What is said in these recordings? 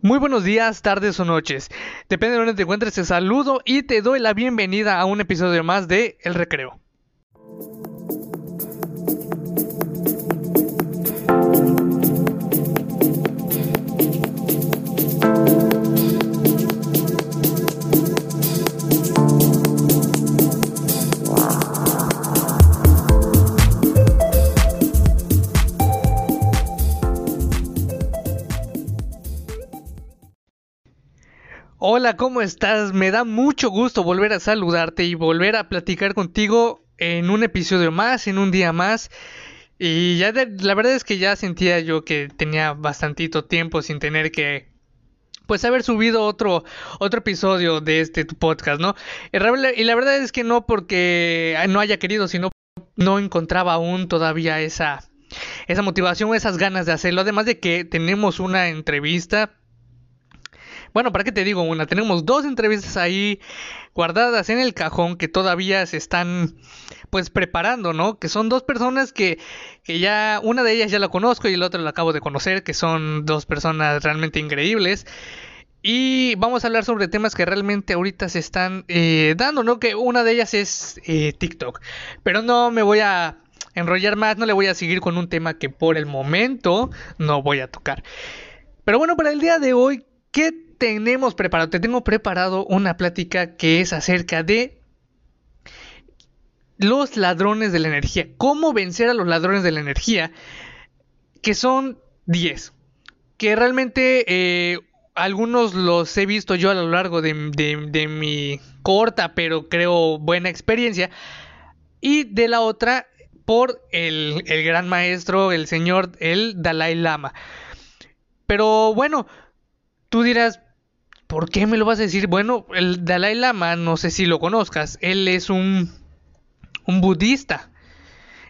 Muy buenos días, tardes o noches. Depende de dónde te encuentres, te saludo y te doy la bienvenida a un episodio más de El Recreo. Hola, ¿cómo estás? Me da mucho gusto volver a saludarte y volver a platicar contigo en un episodio más, en un día más. Y ya la verdad es que ya sentía yo que tenía bastantito tiempo sin tener que pues haber subido otro otro episodio de este podcast, ¿no? Y la verdad es que no porque no haya querido, sino no encontraba aún todavía esa esa motivación, esas ganas de hacerlo. Además de que tenemos una entrevista bueno, ¿para qué te digo una? Tenemos dos entrevistas ahí guardadas en el cajón que todavía se están pues preparando, ¿no? Que son dos personas que, que ya, una de ellas ya la conozco y la otra la acabo de conocer, que son dos personas realmente increíbles. Y vamos a hablar sobre temas que realmente ahorita se están eh, dando, ¿no? Que una de ellas es eh, TikTok. Pero no me voy a enrollar más, no le voy a seguir con un tema que por el momento no voy a tocar. Pero bueno, para el día de hoy, ¿qué tenemos preparado, te tengo preparado una plática que es acerca de los ladrones de la energía. ¿Cómo vencer a los ladrones de la energía? Que son 10. Que realmente eh, algunos los he visto yo a lo largo de, mi corta, pero creo buena experiencia. Y de la otra, por el, el gran maestro, el señor, el Dalai Lama. Pero bueno, tú dirás, ¿Por qué me lo vas a decir? Bueno, el Dalai Lama, no sé si lo conozcas, él es un, un budista.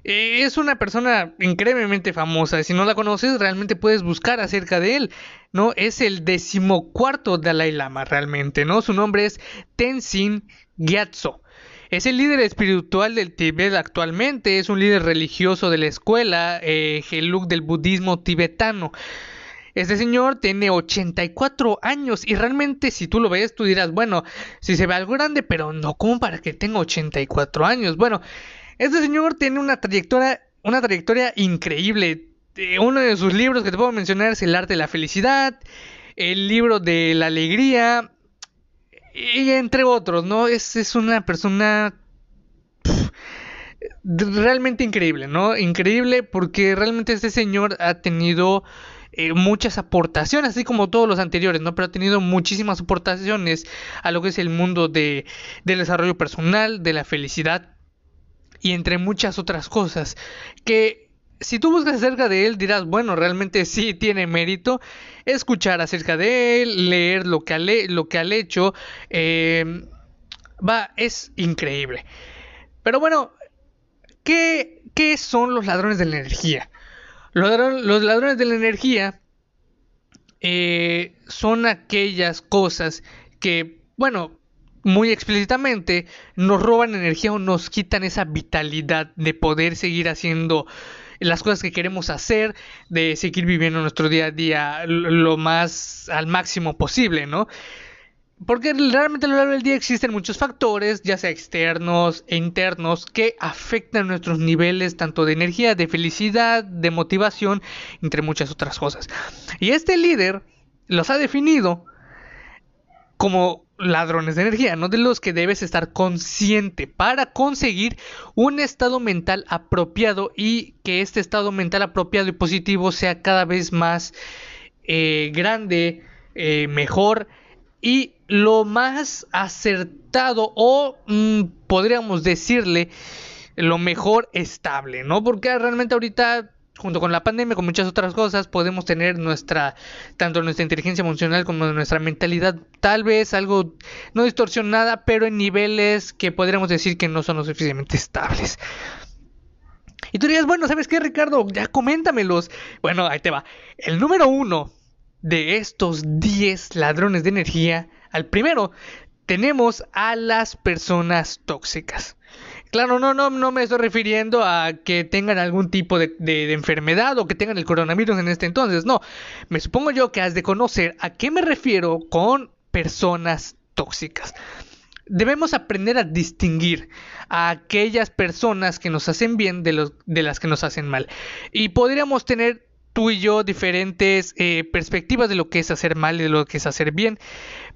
Eh, es una persona increíblemente famosa. Si no la conoces, realmente puedes buscar acerca de él. ¿no? Es el decimocuarto Dalai Lama realmente, ¿no? Su nombre es Tenzin Gyatso. Es el líder espiritual del Tibet actualmente, es un líder religioso de la escuela eh, Gelug del budismo tibetano. Este señor tiene 84 años y realmente si tú lo ves tú dirás, bueno, si se ve algo grande, pero no como para que tenga 84 años. Bueno, este señor tiene una trayectoria, una trayectoria increíble. Eh, uno de sus libros que te puedo mencionar es El arte de la felicidad, el libro de la alegría y entre otros, ¿no? Es, es una persona realmente increíble, ¿no? Increíble porque realmente este señor ha tenido eh, muchas aportaciones, así como todos los anteriores, ¿no? Pero ha tenido muchísimas aportaciones a lo que es el mundo de, del desarrollo personal, de la felicidad y entre muchas otras cosas que si tú buscas acerca de él dirás, bueno, realmente sí tiene mérito escuchar acerca de él, leer lo que ha, lo que ha hecho, eh, va, es increíble. Pero bueno, ¿qué, ¿qué son los ladrones de la energía? Los, ladrones de la energía eh, son aquellas cosas que, bueno, muy explícitamente nos roban energía o nos quitan esa vitalidad de poder seguir haciendo las cosas que queremos hacer, de seguir viviendo nuestro día a día lo más al máximo posible, ¿no? Porque realmente a lo largo del día existen muchos factores, ya sea externos e internos, que afectan nuestros niveles tanto de energía, de felicidad, de motivación, entre muchas otras cosas. Y este líder los ha definido como ladrones de energía, no de los que debes estar consciente para conseguir un estado mental apropiado y que este estado mental apropiado y positivo sea cada vez más eh, grande, eh, mejor y lo más acertado o mm, podríamos decirle lo mejor estable, ¿no? Porque realmente ahorita junto con la pandemia, con muchas otras cosas, podemos tener nuestra, tanto nuestra inteligencia emocional como nuestra mentalidad, tal vez algo no distorsionada, pero en niveles que podríamos decir que no son lo suficientemente estables. Y tú dirías, bueno, ¿sabes qué, Ricardo? Ya coméntamelos. Bueno, ahí te va. El número uno de estos 10 ladrones de energía, al primero tenemos a las personas tóxicas. Claro, no, no, no me estoy refiriendo a que tengan algún tipo de, enfermedad o que tengan el coronavirus en este entonces. No, me supongo yo que has de conocer a qué me refiero con personas tóxicas. Debemos aprender a distinguir a aquellas personas que nos hacen bien de las que nos hacen mal. Y podríamos tener tú y yo diferentes eh, perspectivas de lo que es hacer mal y de lo que es hacer bien.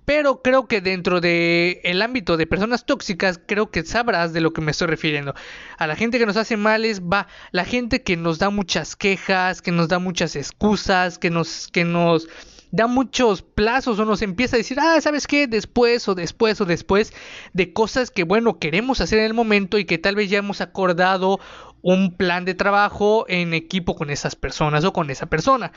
Pero creo que dentro del el ámbito de personas tóxicas, creo que sabrás de lo que me estoy refiriendo. A la gente que nos hace males va la gente que nos da muchas quejas, que nos da muchas excusas, que nos, que nos da muchos plazos o nos empieza a decir, ah, ¿sabes qué? Después o después o después de cosas que, bueno, queremos hacer en el momento y que tal vez ya hemos acordado un plan de trabajo en equipo con esas personas o con esa persona.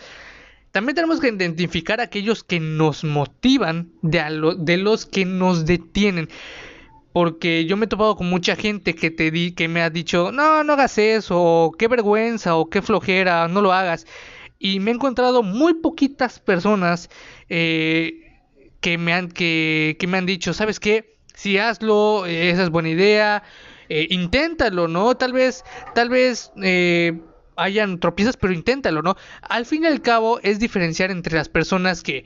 También tenemos que identificar aquellos que nos motivan de, de los que nos detienen. Porque yo me he topado con mucha gente que te di, que me ha dicho, no, no hagas eso, o qué vergüenza, o qué flojera, no lo hagas y me he encontrado muy poquitas personas eh, que, me han, que, me han dicho, ¿sabes qué? Si hazlo, esa es buena idea, eh, inténtalo, ¿no? Tal vez, tal vez eh, hayan tropiezas, pero inténtalo, ¿no? Al fin y al cabo es diferenciar entre las personas que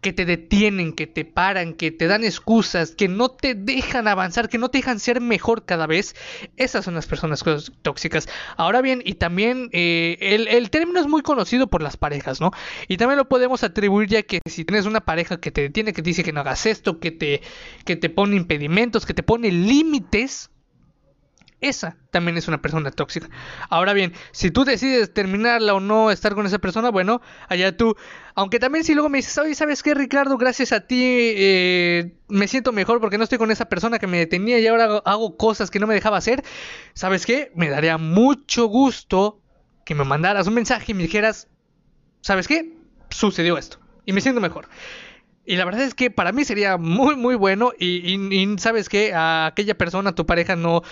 que te detienen, que te paran, que te dan excusas, que no te dejan avanzar, que no te dejan ser mejor cada vez. Esas son las personas tóxicas. Ahora bien, y también eh, el, término es muy conocido por las parejas, ¿no? Y también lo podemos atribuir ya que si tienes una pareja que te detiene, que te dice que no hagas esto, que te, que te pone impedimentos, que te pone límites, esa también es una persona tóxica. Ahora bien, si tú decides terminarla o no estar con esa persona, bueno, allá tú. Aunque también si luego me dices, oye, ¿sabes qué, Ricardo? Gracias a ti eh, me siento mejor porque no estoy con esa persona que me detenía y ahora hago, cosas que no me dejaba hacer. ¿Sabes qué? Me daría mucho gusto que me mandaras un mensaje y me dijeras, ¿sabes qué? Sucedió esto y me siento mejor. Y la verdad es que para mí sería muy, muy bueno. Y, sabes que a aquella persona, tu pareja, no,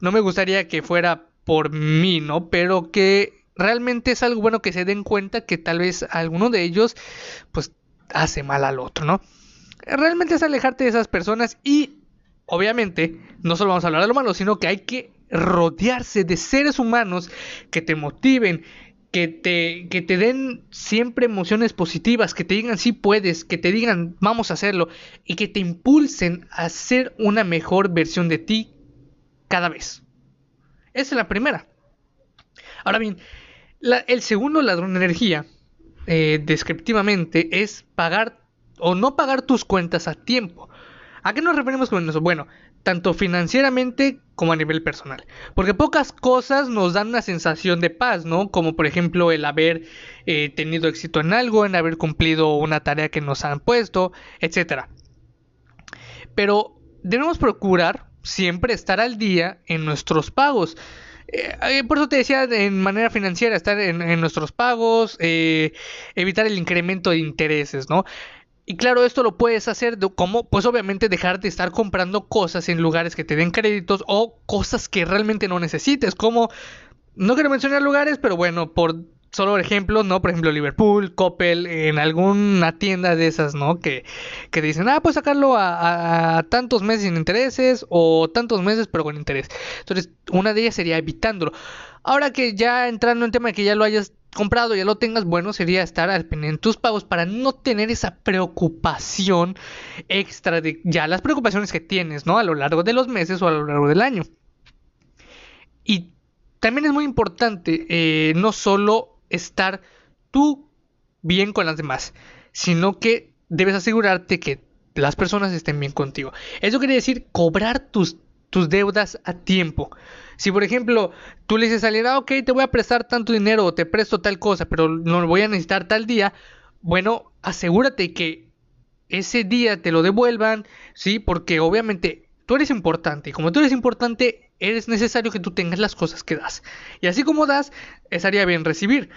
no me gustaría que fuera por mí, ¿no? Pero que realmente es algo bueno que se den cuenta que tal vez alguno de ellos, pues, hace mal al otro, ¿no? Realmente es alejarte de esas personas y, obviamente, no solo vamos a hablar de lo malo, sino que hay que rodearse de seres humanos que te motiven, que te, que te den siempre emociones positivas, que te digan sí puedes, que te digan vamos a hacerlo y que te impulsen a ser una mejor versión de ti cada vez. Esa es la primera. Ahora bien, el segundo ladrón de energía, eh, descriptivamente, es pagar o no pagar tus cuentas a tiempo. ¿A qué nos referimos con eso? Bueno, tanto financieramente como a nivel personal. Porque pocas cosas nos dan una sensación de paz, ¿no? Como por ejemplo el haber eh, tenido éxito en algo, en haber cumplido una tarea que nos han puesto, etc. Pero debemos procurar siempre estar al día en nuestros pagos. Eh, eh, por eso te decía en manera financiera, estar en, nuestros pagos, evitar el incremento de intereses, ¿no? Y claro, esto lo puedes hacer como, pues obviamente dejar de estar comprando cosas en lugares que te den créditos o cosas que realmente no necesites, como, no quiero mencionar lugares, pero bueno, por solo ejemplos, ¿no? Por ejemplo, Liverpool, Coppel, en alguna tienda de esas, ¿no? Que, que dicen, ah, pues sacarlo a, tantos meses sin intereses o tantos meses pero con interés. Entonces, una de ellas sería evitándolo. Ahora que ya entrando en tema de que ya lo hayas comprado, ya lo tengas, bueno, sería estar al tus pagos para no tener esa preocupación extra de ya las preocupaciones que tienes, ¿no? A lo largo de los meses o a lo largo del año. Y también es muy importante eh, no solo estar tú bien con las demás, sino que debes asegurarte que las personas estén bien contigo. Eso quiere decir cobrar tus, tus deudas a tiempo. Si por ejemplo tú le dices a alguien, ah, ok, te voy a prestar tanto dinero o te presto tal cosa, pero no lo voy a necesitar tal día, bueno, asegúrate que ese día te lo devuelvan, ¿sí? Porque obviamente tú eres importante y como tú eres importante, es necesario que tú tengas las cosas que das. Y así como das, estaría bien recibir.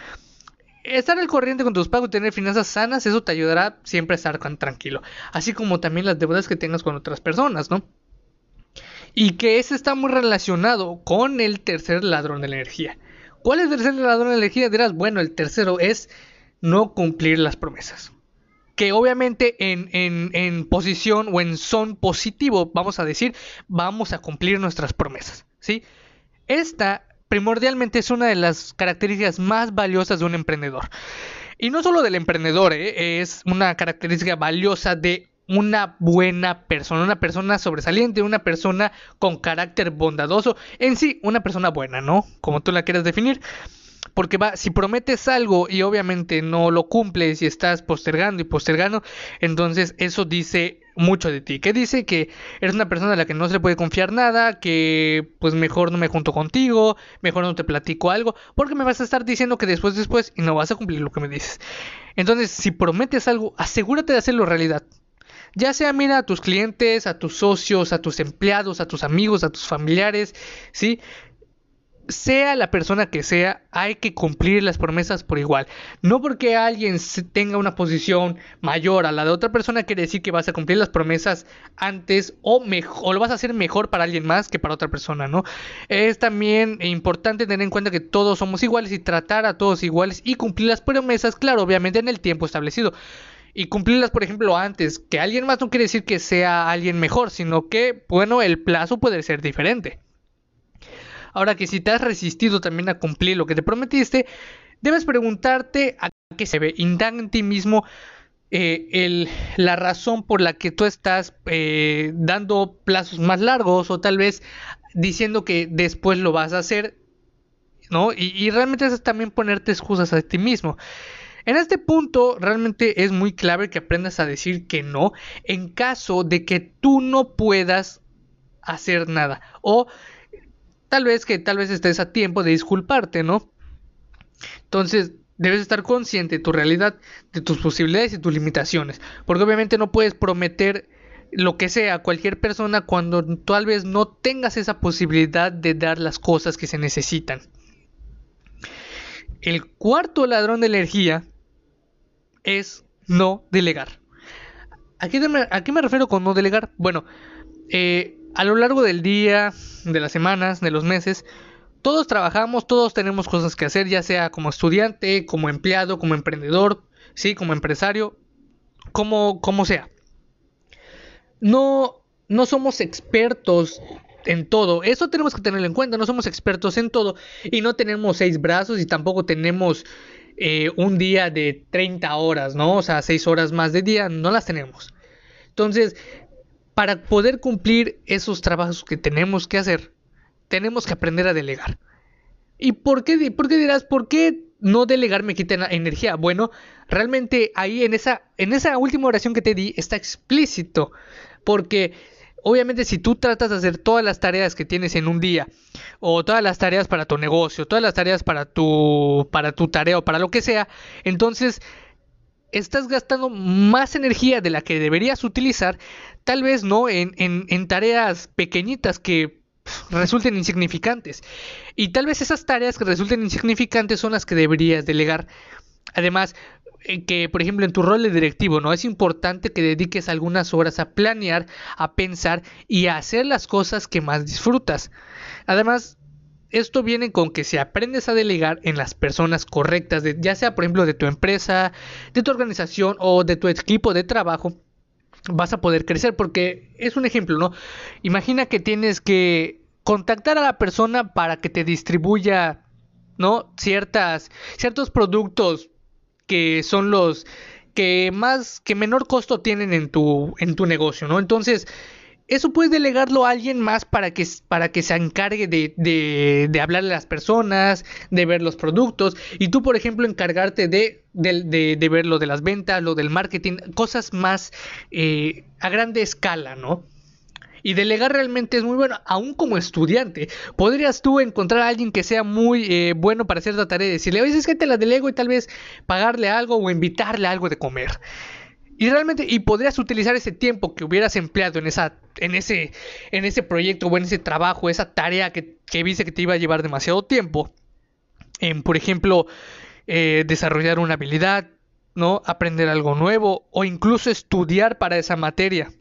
Estar al corriente con tus pagos y tener finanzas sanas, eso te ayudará siempre a estar tranquilo. Así como también las deudas que tengas con otras personas, ¿no? y que ese está muy relacionado con el tercer ladrón de la energía. ¿Cuál es el tercer ladrón de la energía? Dirás, bueno, el tercero es no cumplir las promesas. Que obviamente en, en posición o en son positivo, vamos a decir, vamos a cumplir nuestras promesas. ¿sí? Esta primordialmente es una de las características más valiosas de un emprendedor. Y no solo del emprendedor, ¿eh? es una característica valiosa de una buena persona, una persona sobresaliente, una persona con carácter bondadoso, en sí, una persona buena, ¿no? Como tú la quieras definir. Porque va, si prometes algo y obviamente no lo cumples y estás postergando y postergando, entonces eso dice mucho de ti. Que dice que eres una persona a la que no se le puede confiar nada, que pues mejor no me junto contigo, mejor no te platico algo, porque me vas a estar diciendo que después, después y no vas a cumplir lo que me dices. Entonces, si prometes algo, asegúrate de hacerlo realidad. Ya sea mira a tus clientes, a tus socios, a tus empleados, a tus amigos, a tus familiares, ¿sí? Sea la persona que sea, hay que cumplir las promesas por igual. No porque alguien tenga una posición mayor a la de otra persona quiere decir que vas a cumplir las promesas antes o, mejor, lo vas a hacer mejor para alguien más que para otra persona, ¿no? Es también importante tener en cuenta que todos somos iguales y tratar a todos iguales y cumplir las promesas, claro, obviamente en el tiempo establecido. Y cumplirlas, por ejemplo, antes que alguien más no quiere decir que sea alguien mejor, sino que, bueno, el plazo puede ser diferente. Ahora que si te has resistido también a cumplir lo que te prometiste, debes preguntarte a qué se ve. Indaga en ti mismo eh, la razón por la que tú estás eh, dando plazos más largos o tal vez diciendo que después lo vas a hacer, ¿no? Y, y realmente es también ponerte excusas a ti mismo. En este punto realmente es muy clave que aprendas a decir que no en caso de que tú no puedas hacer nada o tal vez que tal vez estés a tiempo de disculparte, ¿no? Entonces, debes estar consciente de tu realidad, de tus posibilidades y tus limitaciones, porque obviamente no puedes prometer lo que sea a cualquier persona cuando tal vez no tengas esa posibilidad de dar las cosas que se necesitan. El cuarto ladrón de energía es no delegar. ¿A qué, me, refiero con no delegar? Bueno, eh, a lo largo del día, de las semanas, de los meses, todos trabajamos, todos tenemos cosas que hacer, ya sea como estudiante, como empleado, como emprendedor, sí, como empresario, como, como sea. No, no somos expertos en todo. Eso tenemos que tenerlo en cuenta. No somos expertos en todo. Y no tenemos seis brazos y tampoco tenemos eh, un día de 30 horas, ¿no? O sea, seis horas más de día. No las tenemos. Entonces, para poder cumplir esos trabajos que tenemos que hacer, tenemos que aprender a delegar. ¿Y por qué, por qué dirás, por qué no delegar me quita energía? Bueno, realmente ahí en esa, en esa última oración que te di está explícito. Porque obviamente si tú tratas de hacer todas las tareas que tienes en un día, o todas las tareas para tu negocio, todas las tareas para tu, para tu tarea o para lo que sea, entonces estás gastando más energía de la que deberías utilizar, tal vez no en, tareas pequeñitas que resulten insignificantes. Y tal vez esas tareas que resulten insignificantes son las que deberías delegar. Además, eh, que por ejemplo en tu rol de directivo, ¿no? Es importante que dediques algunas horas a planear, a pensar y a hacer las cosas que más disfrutas. Además, esto viene con que si aprendes a delegar en las personas correctas, ya sea por ejemplo de tu empresa, de tu organización o de tu equipo de trabajo, vas a poder crecer porque es un ejemplo, ¿no? Imagina que tienes que contactar a la persona para que te distribuya, ¿no? Ciertas, ciertos productos que son los que más, que menor costo tienen en tu, en tu negocio, ¿no? Entonces, eso puedes delegarlo a alguien más para que, para que se encargue de, de, de, hablarle a las personas, de ver los productos. Y tú, por ejemplo, encargarte de, de, de ver lo de las ventas, lo del marketing, cosas más eh, a grande escala, ¿no? Y delegar realmente es muy bueno, aún como estudiante. Podrías tú encontrar a alguien que sea muy eh, bueno para hacer la tarea y decirle, oye, es que te la delego y tal vez pagarle algo o invitarle algo de comer. Y realmente, y podrías utilizar ese tiempo que hubieras empleado en esa, en ese, en ese proyecto o en ese trabajo, esa tarea que, que viste que te iba a llevar demasiado tiempo, en, por ejemplo, eh, desarrollar una habilidad, ¿no? Aprender algo nuevo o incluso estudiar para esa materia.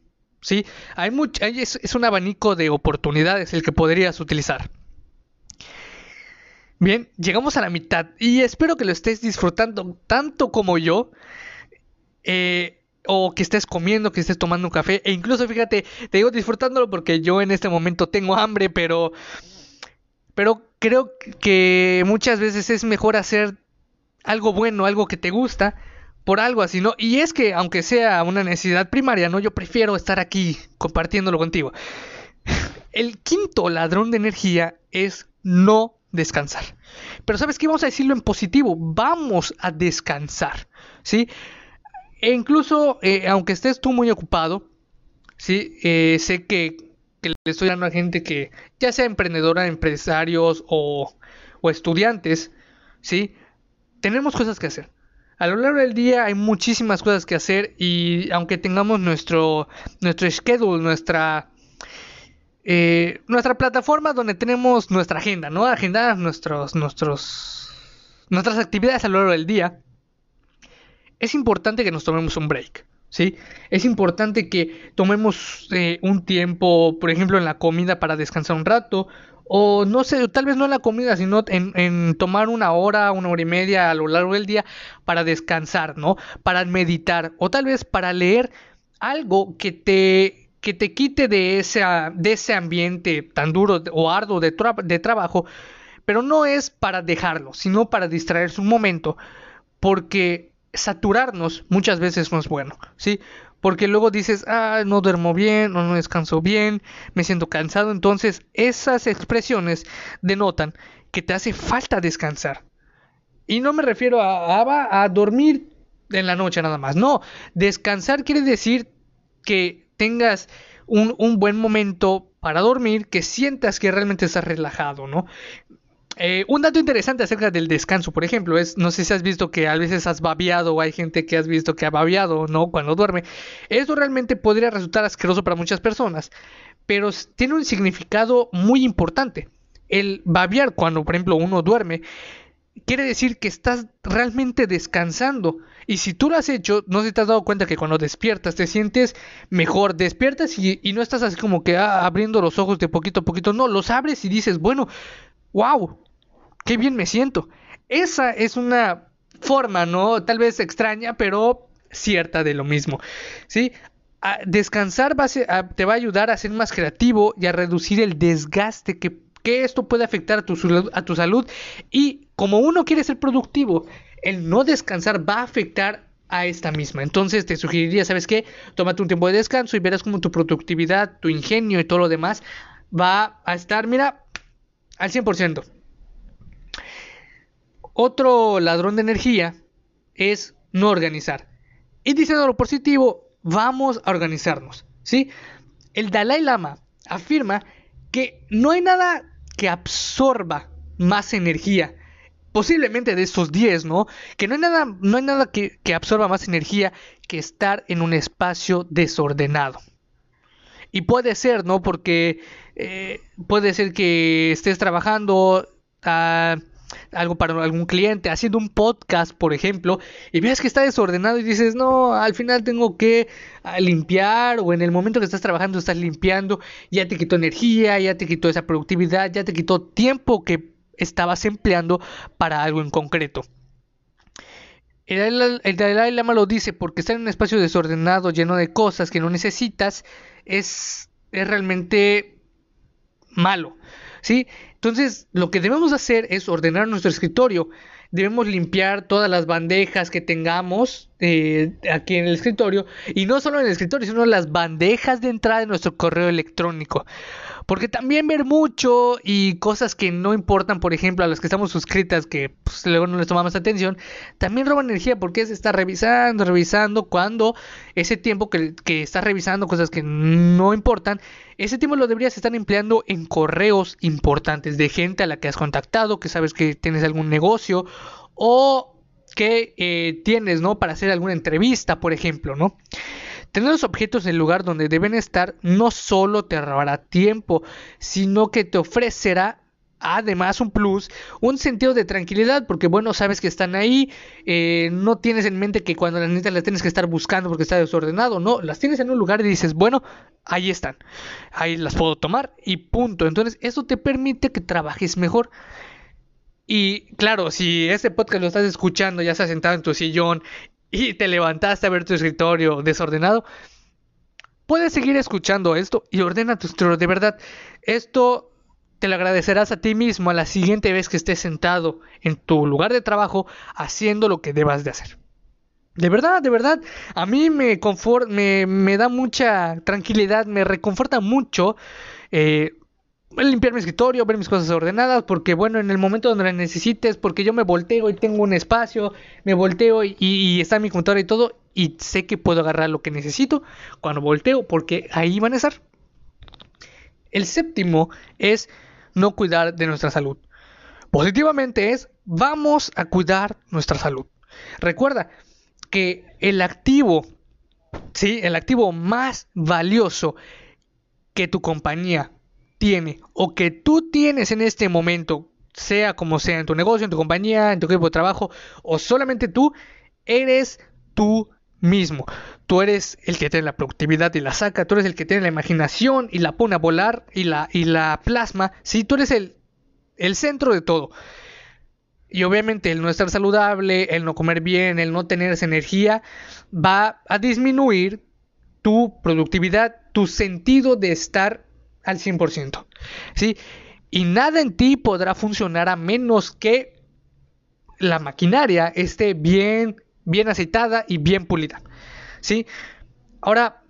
¿Sí? Hay mucho, es, es un abanico de oportunidades el que podrías utilizar. Bien, llegamos a la mitad y espero que lo estés disfrutando tanto como yo. Eh, o que estés comiendo, que estés tomando un café, e incluso fíjate, te digo disfrutándolo porque yo en este momento tengo hambre, pero Pero creo que muchas veces es mejor hacer algo bueno, algo que te gusta, por algo así, ¿no? Y es que, aunque sea una necesidad primaria, ¿no? Yo prefiero estar aquí compartiéndolo contigo. El quinto ladrón de energía es no descansar. Pero sabes qué, vamos a decirlo en positivo, vamos a descansar, ¿sí? E incluso, eh, aunque estés tú muy ocupado, ¿sí? Eh, sé que, le estoy dando a gente que, ya sea emprendedora, empresarios o, estudiantes, ¿sí? Tenemos cosas que hacer. A lo largo del día hay muchísimas cosas que hacer y aunque tengamos nuestro, nuestro schedule, nuestra eh, nuestra plataforma donde tenemos nuestra agenda, ¿no? Agenda nuestros, nuestros, nuestras actividades a lo largo del día. Es importante que nos tomemos un break, ¿sí? Es importante que tomemos eh, un tiempo, por ejemplo, en la comida para descansar un rato. O no sé, tal vez no en la comida, sino en, tomar una hora, una hora y media a lo largo del día para descansar, ¿no? Para meditar. O tal vez para leer algo que te que te quite de ese, de ese ambiente tan duro o arduo de trabajo, pero no es para dejarlo, sino para distraerse un momento, porque saturarnos muchas veces no es bueno, ¿sí? Porque luego dices, ah, no duermo bien, o no descanso bien, me siento cansado, entonces esas expresiones denotan que te hace falta descansar. Y no me refiero a, a, a dormir en la noche nada más, no, descansar quiere decir que tengas un, buen momento para dormir, que sientas que realmente estás relajado, ¿no? Eh, un dato interesante acerca del descanso, por ejemplo, es, no sé si has visto que a veces has babeado o hay gente que has visto que ha babeado, ¿no? Cuando duerme. Eso realmente podría resultar asqueroso para muchas personas, pero tiene un significado muy importante. El babear cuando, por ejemplo, uno duerme, quiere decir que estás realmente descansando. Y si tú lo has hecho, no si te has dado cuenta que cuando despiertas te sientes mejor. Despiertas y, no estás así como que ah, abriendo los ojos de poquito a poquito. No, los abres y dices, bueno, wow, qué bien me siento. Esa es una forma, ¿no? Tal vez extraña, pero cierta de lo mismo. ¿Sí? descansar va te va a ayudar a ser más creativo y a reducir el desgaste que esto puede afectar a tu, a tu salud y como uno quiere ser productivo, el no descansar va a afectar a esta misma. Entonces te sugeriría, ¿sabes qué? Tómate un tiempo de descanso y verás como tu productividad, tu ingenio y todo lo demás va a estar, mira, al 100%. Otro ladrón de energía es no organizar. Y diciendo lo positivo, vamos a organizarnos, ¿sí? El Dalai Lama afirma que no hay nada que absorba más energía. Posiblemente de esos 10, ¿no? Que no hay nada, no hay nada que, absorba más energía que estar en un espacio desordenado. Y puede ser, ¿no? Porque eh, puede ser que estés trabajando a algo para algún cliente, haciendo un podcast, por ejemplo, y ves que está desordenado y dices, no, al final tengo que ah, limpiar, o en el momento que estás trabajando estás limpiando, ya te quitó energía, ya te quitó esa productividad, ya te quitó tiempo que estabas empleando para algo en concreto. El, Dalai Lama lo dice porque estar en un espacio desordenado, lleno de cosas que no necesitas, es, es realmente malo. ¿sí? Entonces, lo que debemos hacer es ordenar nuestro escritorio. Debemos limpiar todas las bandejas que tengamos eh, aquí en el escritorio. Y no solo en el escritorio, sino las bandejas de entrada de nuestro correo electrónico. Porque también ver mucho y cosas que no importan, por ejemplo, a las que estamos suscritas, que pues, luego no les tomamos atención, también roban energía porque es estar revisando, revisando, cuando ese tiempo que, que estás revisando cosas que no importan, ese tiempo lo deberías estar empleando en correos importantes de gente a la que has contactado, que sabes que tienes algún negocio o que eh, tienes, ¿no? Para hacer alguna entrevista, por ejemplo, ¿no? Tener los objetos en el lugar donde deben estar no solo te ahorrará tiempo, sino que te ofrecerá además un plus, un sentido de tranquilidad, porque bueno, sabes que están ahí, eh, no tienes en mente que cuando las necesitas las tienes que estar buscando porque está desordenado, no, las tienes en un lugar y dices, bueno, ahí están, ahí las puedo tomar y punto. Entonces, eso te permite que trabajes mejor. Y claro, si este podcast lo estás escuchando, ya estás sentado en tu sillón y te levantaste a ver tu escritorio desordenado, puedes seguir escuchando esto y ordena tu escritorio. De verdad, esto te lo agradecerás a ti mismo a la siguiente vez que estés sentado en tu lugar de trabajo haciendo lo que debas de hacer. De verdad, de verdad, a mí me, me da mucha tranquilidad, me reconforta mucho eh, limpiar mi escritorio, ver mis cosas ordenadas, porque bueno, en el momento donde las necesites, porque yo me volteo y tengo un espacio, me volteo y, y está mi computadora y todo, y sé que puedo agarrar lo que necesito cuando volteo, porque ahí van a estar. El séptimo es no cuidar de nuestra salud. Positivamente es vamos a cuidar nuestra salud. Recuerda que el activo, sí, el activo más valioso que tu compañía tiene o que tú tienes en este momento, sea como sea en tu negocio, en tu compañía, en tu equipo de trabajo o solamente tú, eres tú mismo. Tú eres el que tiene la productividad y la saca, tú eres el que tiene la imaginación y la pone a volar y la, y la plasma. Sí, tú eres el, el centro de todo. Y obviamente el no estar saludable, el no comer bien, el no tener esa energía, va a disminuir tu productividad, tu sentido de estar al 100%. ¿sí? Y nada en ti podrá funcionar a menos que la maquinaria esté bien, bien aceitada y bien pulida. ¿sí? Ahora,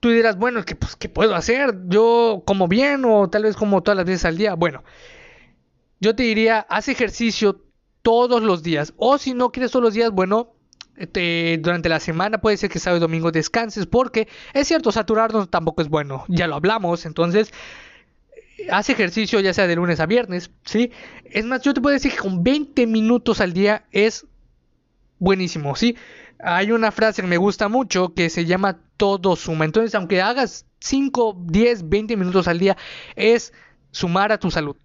tú dirás, bueno, ¿qué, pues, ¿qué puedo hacer? Yo como bien o tal vez como todas las veces al día. Bueno, yo te diría, haz ejercicio todos los días. O si no quieres todos los días, bueno, este, durante la semana puede ser que sábado y domingo descanses porque es cierto, saturarnos tampoco es bueno, ya lo hablamos, entonces haz ejercicio ya sea de lunes a viernes, ¿sí? Es más, yo te puedo decir que con 20 minutos al día es buenísimo, ¿sí? Hay una frase que me gusta mucho que se llama todo suma, entonces aunque hagas 5, 10, 20 minutos al día es sumar a tu salud,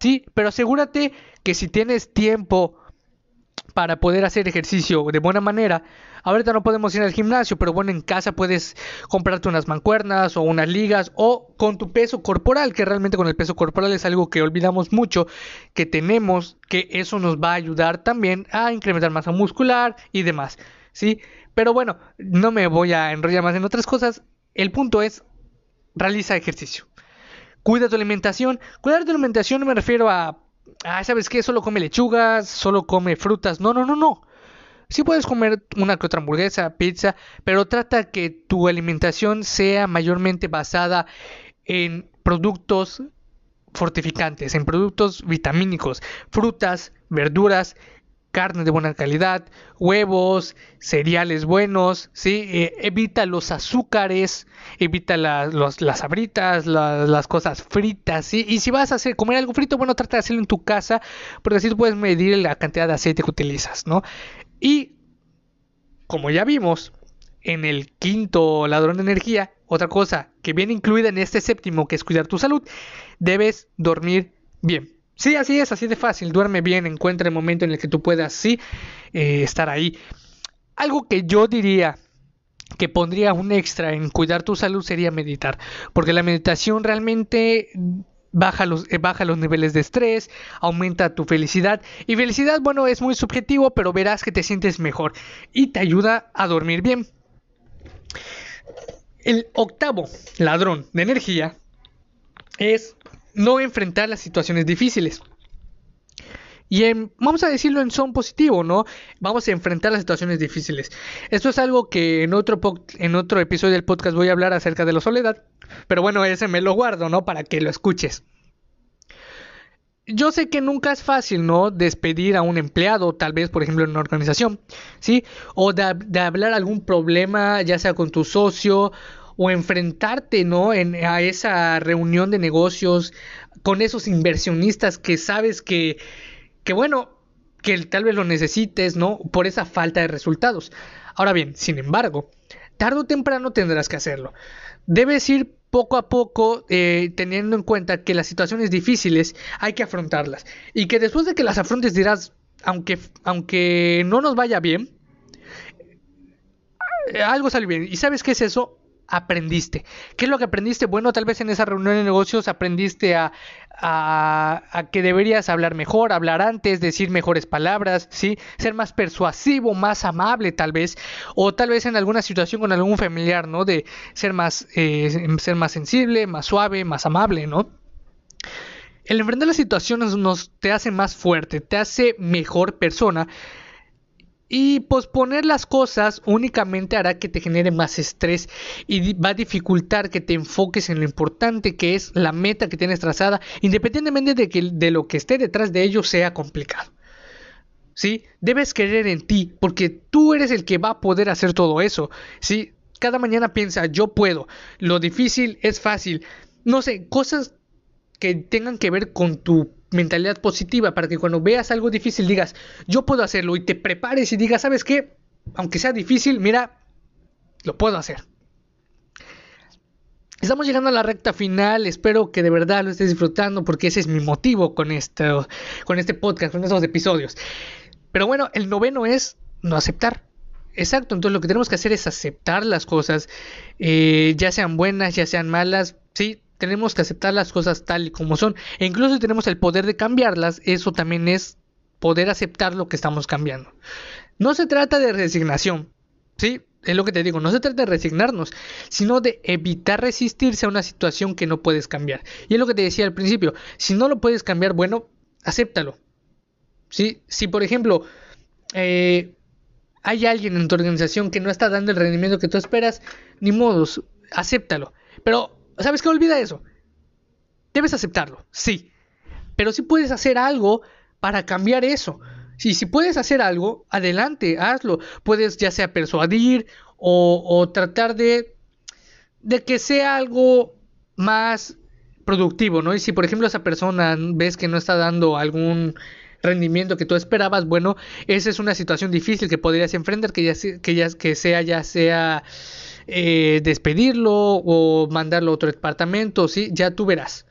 ¿sí? Pero asegúrate que si tienes tiempo para poder hacer ejercicio de buena manera. Ahorita no podemos ir al gimnasio, pero bueno, en casa puedes comprarte unas mancuernas o unas ligas o con tu peso corporal, que realmente con el peso corporal es algo que olvidamos mucho, que tenemos, que eso nos va a ayudar también a incrementar masa muscular y demás, ¿sí? Pero bueno, no me voy a enrollar más en otras cosas. El punto es, realiza ejercicio. Cuida tu alimentación. Cuidar tu alimentación me refiero a ah, ¿sabes qué? Solo come lechugas, solo come frutas. No, no, no, no. Sí puedes comer una que otra hamburguesa, pizza, pero trata que tu alimentación sea mayormente basada en productos fortificantes, en productos vitamínicos, frutas, verduras carne de buena calidad, huevos, cereales buenos, ¿sí? Eh, evita los azúcares, evita las sabritas, las cosas fritas, ¿sí? Y si vas a comer algo frito, bueno, trata de hacerlo en tu casa, porque así puedes medir la cantidad de aceite que utilizas, ¿no? Y, como ya vimos, en el quinto ladrón de energía, otra cosa que viene incluida en este séptimo, que es cuidar tu salud, debes dormir bien. Sí, así es, así de fácil. Duerme bien, encuentra el momento en el que tú puedas, sí, eh, estar ahí. Algo que yo diría que pondría un extra en cuidar tu salud sería meditar, porque la meditación realmente baja los, eh, baja los niveles de estrés, aumenta tu felicidad. Y felicidad, bueno, es muy subjetivo, pero verás que te sientes mejor y te ayuda a dormir bien. El octavo ladrón de energía es no enfrentar las situaciones difíciles. Y vamos a decirlo en son positivo, ¿no? Vamos a enfrentar las situaciones difíciles. Esto es algo que en otro, en otro episodio del podcast voy a hablar acerca de la soledad. Pero bueno, ese me lo guardo, ¿no? Para que lo escuches. Yo sé que nunca es fácil, ¿no? Despedir a un empleado, tal vez, por ejemplo, en una organización, ¿sí? O de, de hablar algún problema, ya sea con tu socio o enfrentarte, ¿no? En, a esa reunión de negocios con esos inversionistas que sabes que, que bueno, que tal vez lo necesites, ¿no? Por esa falta de resultados. Ahora bien, sin embargo, tarde o temprano tendrás que hacerlo. Debes ir poco a poco eh, teniendo en cuenta que las situaciones difíciles hay que afrontarlas y que después de que las afrontes dirás, aunque, aunque no nos vaya bien, eh, algo sale bien. ¿Y sabes qué es eso? Aprendiste? ¿Qué es lo que aprendiste? Bueno, tal vez en esa reunión de negocios aprendiste a, a, que deberías hablar mejor, hablar antes, decir mejores palabras, ¿sí? Ser más persuasivo, más amable tal vez, o tal vez en alguna situación con algún familiar, ¿no? De ser más, eh, ser más sensible, más suave, más amable, ¿no? El enfrentar las situaciones nos te hace más fuerte, te hace mejor persona. Y posponer las cosas únicamente hará que te genere más estrés y va a dificultar que te enfoques en lo importante que es la meta que tienes trazada, independientemente de que de lo que esté detrás de ello sea complicado. ¿Sí? Debes creer en ti, porque tú eres el que va a poder hacer todo eso. ¿Sí? Cada mañana piensa, yo puedo. Lo difícil es fácil. No sé, cosas que tengan que ver con tu mentalidad positiva para que cuando veas algo difícil digas, yo puedo hacerlo y te prepares y digas, ¿sabes qué? Aunque sea difícil, mira, lo puedo hacer. Estamos llegando a la recta final, espero que de verdad lo estés disfrutando porque ese es mi motivo con, esto, con este podcast, con estos episodios. Pero bueno, el noveno es no aceptar. Exacto, entonces lo que tenemos que hacer es aceptar las cosas, eh, ya sean buenas, ya sean malas, sí, tenemos que aceptar las cosas tal y como son. E incluso si tenemos el poder de cambiarlas, eso también es poder aceptar lo que estamos cambiando. No se trata de resignación, ¿sí? Es lo que te digo, no se trata de resignarnos, sino de evitar resistirse a una situación que no puedes cambiar. Y es lo que te decía al principio, si no lo puedes cambiar, bueno, acéptalo. ¿Sí? Si por ejemplo eh, hay alguien en tu organización que no está dando el rendimiento que tú esperas, ni modos, acéptalo. Pero ¿Sabes qué? Olvida eso. Debes aceptarlo, sí. Pero si puedes hacer algo para cambiar eso. Si, si puedes hacer algo, adelante, hazlo. Puedes ya sea persuadir o, o tratar de, de que sea algo más productivo, ¿no? Y si por ejemplo esa persona ves que no está dando algún rendimiento que tú esperabas, bueno, esa es una situación difícil que podrías enfrentar, que ya, que ya que sea ya sea eh, despedirlo o mandarlo a otro departamento, ¿sí? Ya tú verás.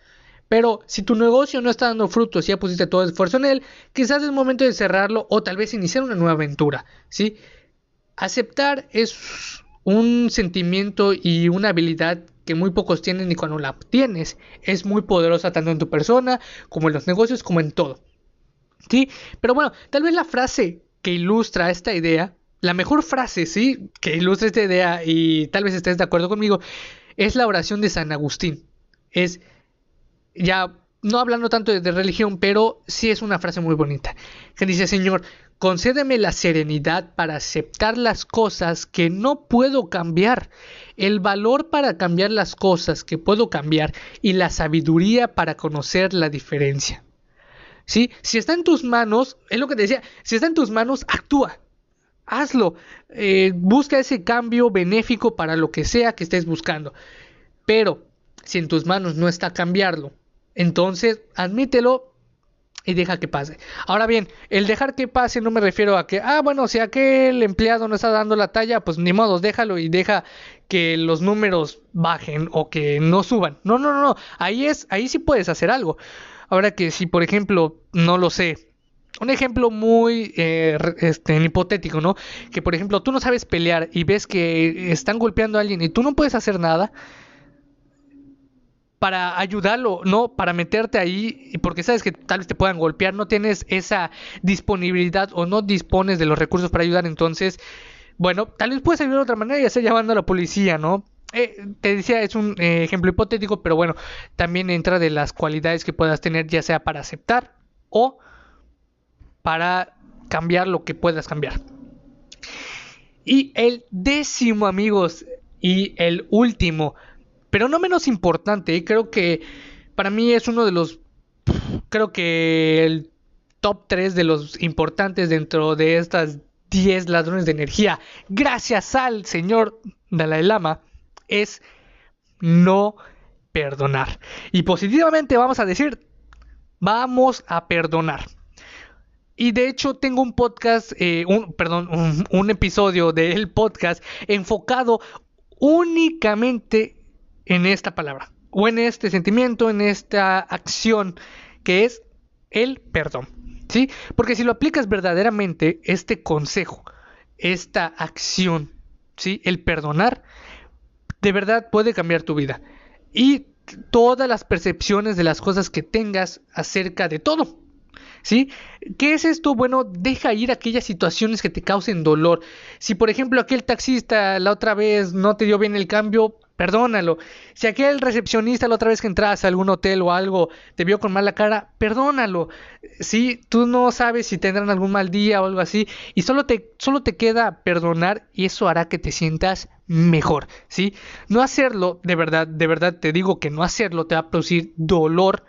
Pero si tu negocio no está dando frutos y ya pusiste todo el esfuerzo en él, quizás es momento de cerrarlo o tal vez iniciar una nueva aventura, ¿sí? Aceptar es un sentimiento y una habilidad que muy pocos tienen y cuando la tienes es muy poderosa tanto en tu persona como en los negocios como en todo. ¿Sí? Pero bueno, tal vez la frase que ilustra esta idea la mejor frase, sí, que ilustra esta idea y tal vez estés de acuerdo conmigo, es la oración de San Agustín. Es ya no hablando tanto de, religión, pero sí es una frase muy bonita, que dice, Señor, concédeme la serenidad para aceptar las cosas que no puedo cambiar, el valor para cambiar las cosas que puedo cambiar y la sabiduría para conocer la diferencia. ¿Sí? Si está en tus manos, es lo que te decía, si está en tus manos, actúa hazlo. Eh, busca ese cambio benéfico para lo que sea que estés buscando. Pero si en tus manos no está cambiarlo, entonces admítelo y deja que pase. Ahora bien, el dejar que pase no me refiero a que, ah, bueno, si aquel empleado no está dando la talla, pues ni modo, déjalo y deja que los números bajen o que no suban. No, no, no, no. Ahí es, ahí sí puedes hacer algo. Ahora que si, por ejemplo, no lo sé, un ejemplo muy eh, este, hipotético, ¿no? Que por ejemplo tú no sabes pelear y ves que están golpeando a alguien y tú no puedes hacer nada para ayudarlo, no para meterte ahí, porque sabes que tal vez te puedan golpear, no tienes esa disponibilidad o no dispones de los recursos para ayudar, entonces, bueno, tal vez puedes ayudar de otra manera y hacer llamando a la policía, ¿no? Eh, te decía, es un eh, ejemplo hipotético, pero bueno, también entra de las cualidades que puedas tener, ya sea para aceptar o para cambiar lo que puedas cambiar. Y el décimo, amigos, y el último, pero no menos importante, creo que para mí es uno de los, creo que el top 3 de los importantes dentro de estas 10 ladrones de energía, gracias al señor Dalai Lama, es no perdonar. Y positivamente vamos a decir, vamos a perdonar. Y de hecho tengo un podcast, eh, un, perdón, un, episodio del podcast enfocado únicamente en esta palabra, o en este sentimiento, en esta acción, que es el perdón. ¿Sí? Porque si lo aplicas verdaderamente, este consejo, esta acción, ¿sí? El perdonar, de verdad puede cambiar tu vida. Y todas las percepciones de las cosas que tengas acerca de todo. ¿Sí? ¿Qué es esto? Bueno, deja ir aquellas situaciones que te causen dolor. Si por ejemplo aquel taxista la otra vez no te dio bien el cambio, perdónalo. Si aquel recepcionista la otra vez que entras a algún hotel o algo te vio con mala cara, perdónalo. Si tú no sabes si tendrán algún mal día o algo así y solo te solo te queda perdonar y eso hará que te sientas mejor, ¿sí? No hacerlo, de verdad, de verdad te digo que no hacerlo te va a producir dolor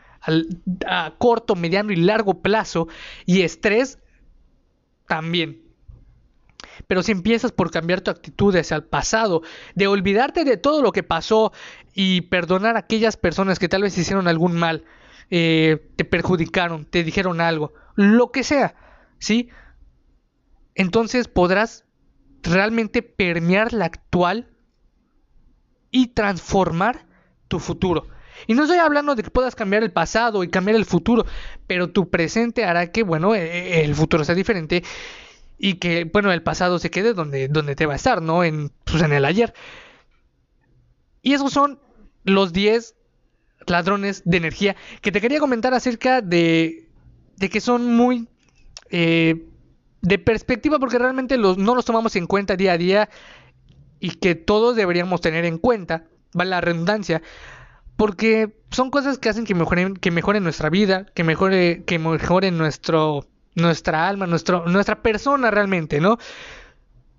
a corto, mediano y largo plazo y estrés también. Pero si empiezas por cambiar tu actitud hacia el pasado, de olvidarte de todo lo que pasó y perdonar a aquellas personas que tal vez hicieron algún mal, eh, te perjudicaron, te dijeron algo, lo que sea, ¿sí? Entonces podrás realmente permear la actual y transformar tu futuro. Y no estoy hablando de que puedas cambiar el pasado y cambiar el futuro, pero tu presente hará que, bueno, e, e, el futuro sea diferente y que, bueno, el pasado se quede donde, donde te va a estar, ¿no? En, pues, en el ayer. Y esos son los 10 ladrones de energía que te quería comentar acerca de, de que son muy eh, de perspectiva porque realmente los, no los tomamos en cuenta día a día y que todos deberíamos tener en cuenta, va la redundancia, porque son cosas que hacen que mejoren, que mejoren nuestra vida, que mejore, que mejoren nuestro, nuestra alma, nuestro, nuestra persona realmente, ¿no?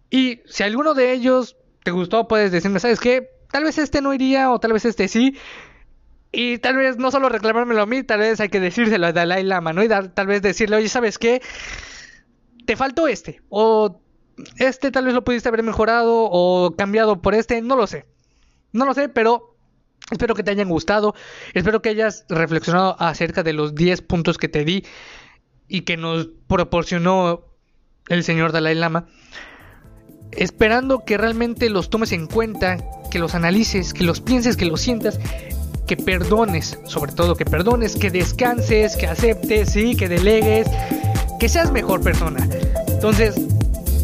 Y si alguno de ellos te gustó, puedes decirme, ¿sabes qué? Tal vez este no iría o tal vez este sí. Y tal vez no solo reclamármelo a mí, tal vez hay que decírselo a Dalai Lama, ¿no? Y tal vez decirle, oye, ¿sabes qué? Te faltó este. O este tal vez lo pudiste haber mejorado o cambiado por este, no lo sé. No lo sé, pero Espero que te hayan gustado, espero que hayas reflexionado acerca de los 10 puntos que te di y que nos proporcionó el señor Dalai Lama. Esperando que realmente los tomes en cuenta, que los analices, que los pienses, que los sientas, que perdones, sobre todo que perdones, que descanses, que aceptes, y que delegues, que seas mejor persona. Entonces,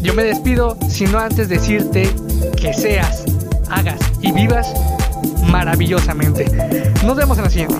yo me despido, sino antes decirte que seas, hagas y vivas maravillosamente. Nos vemos en la siguiente.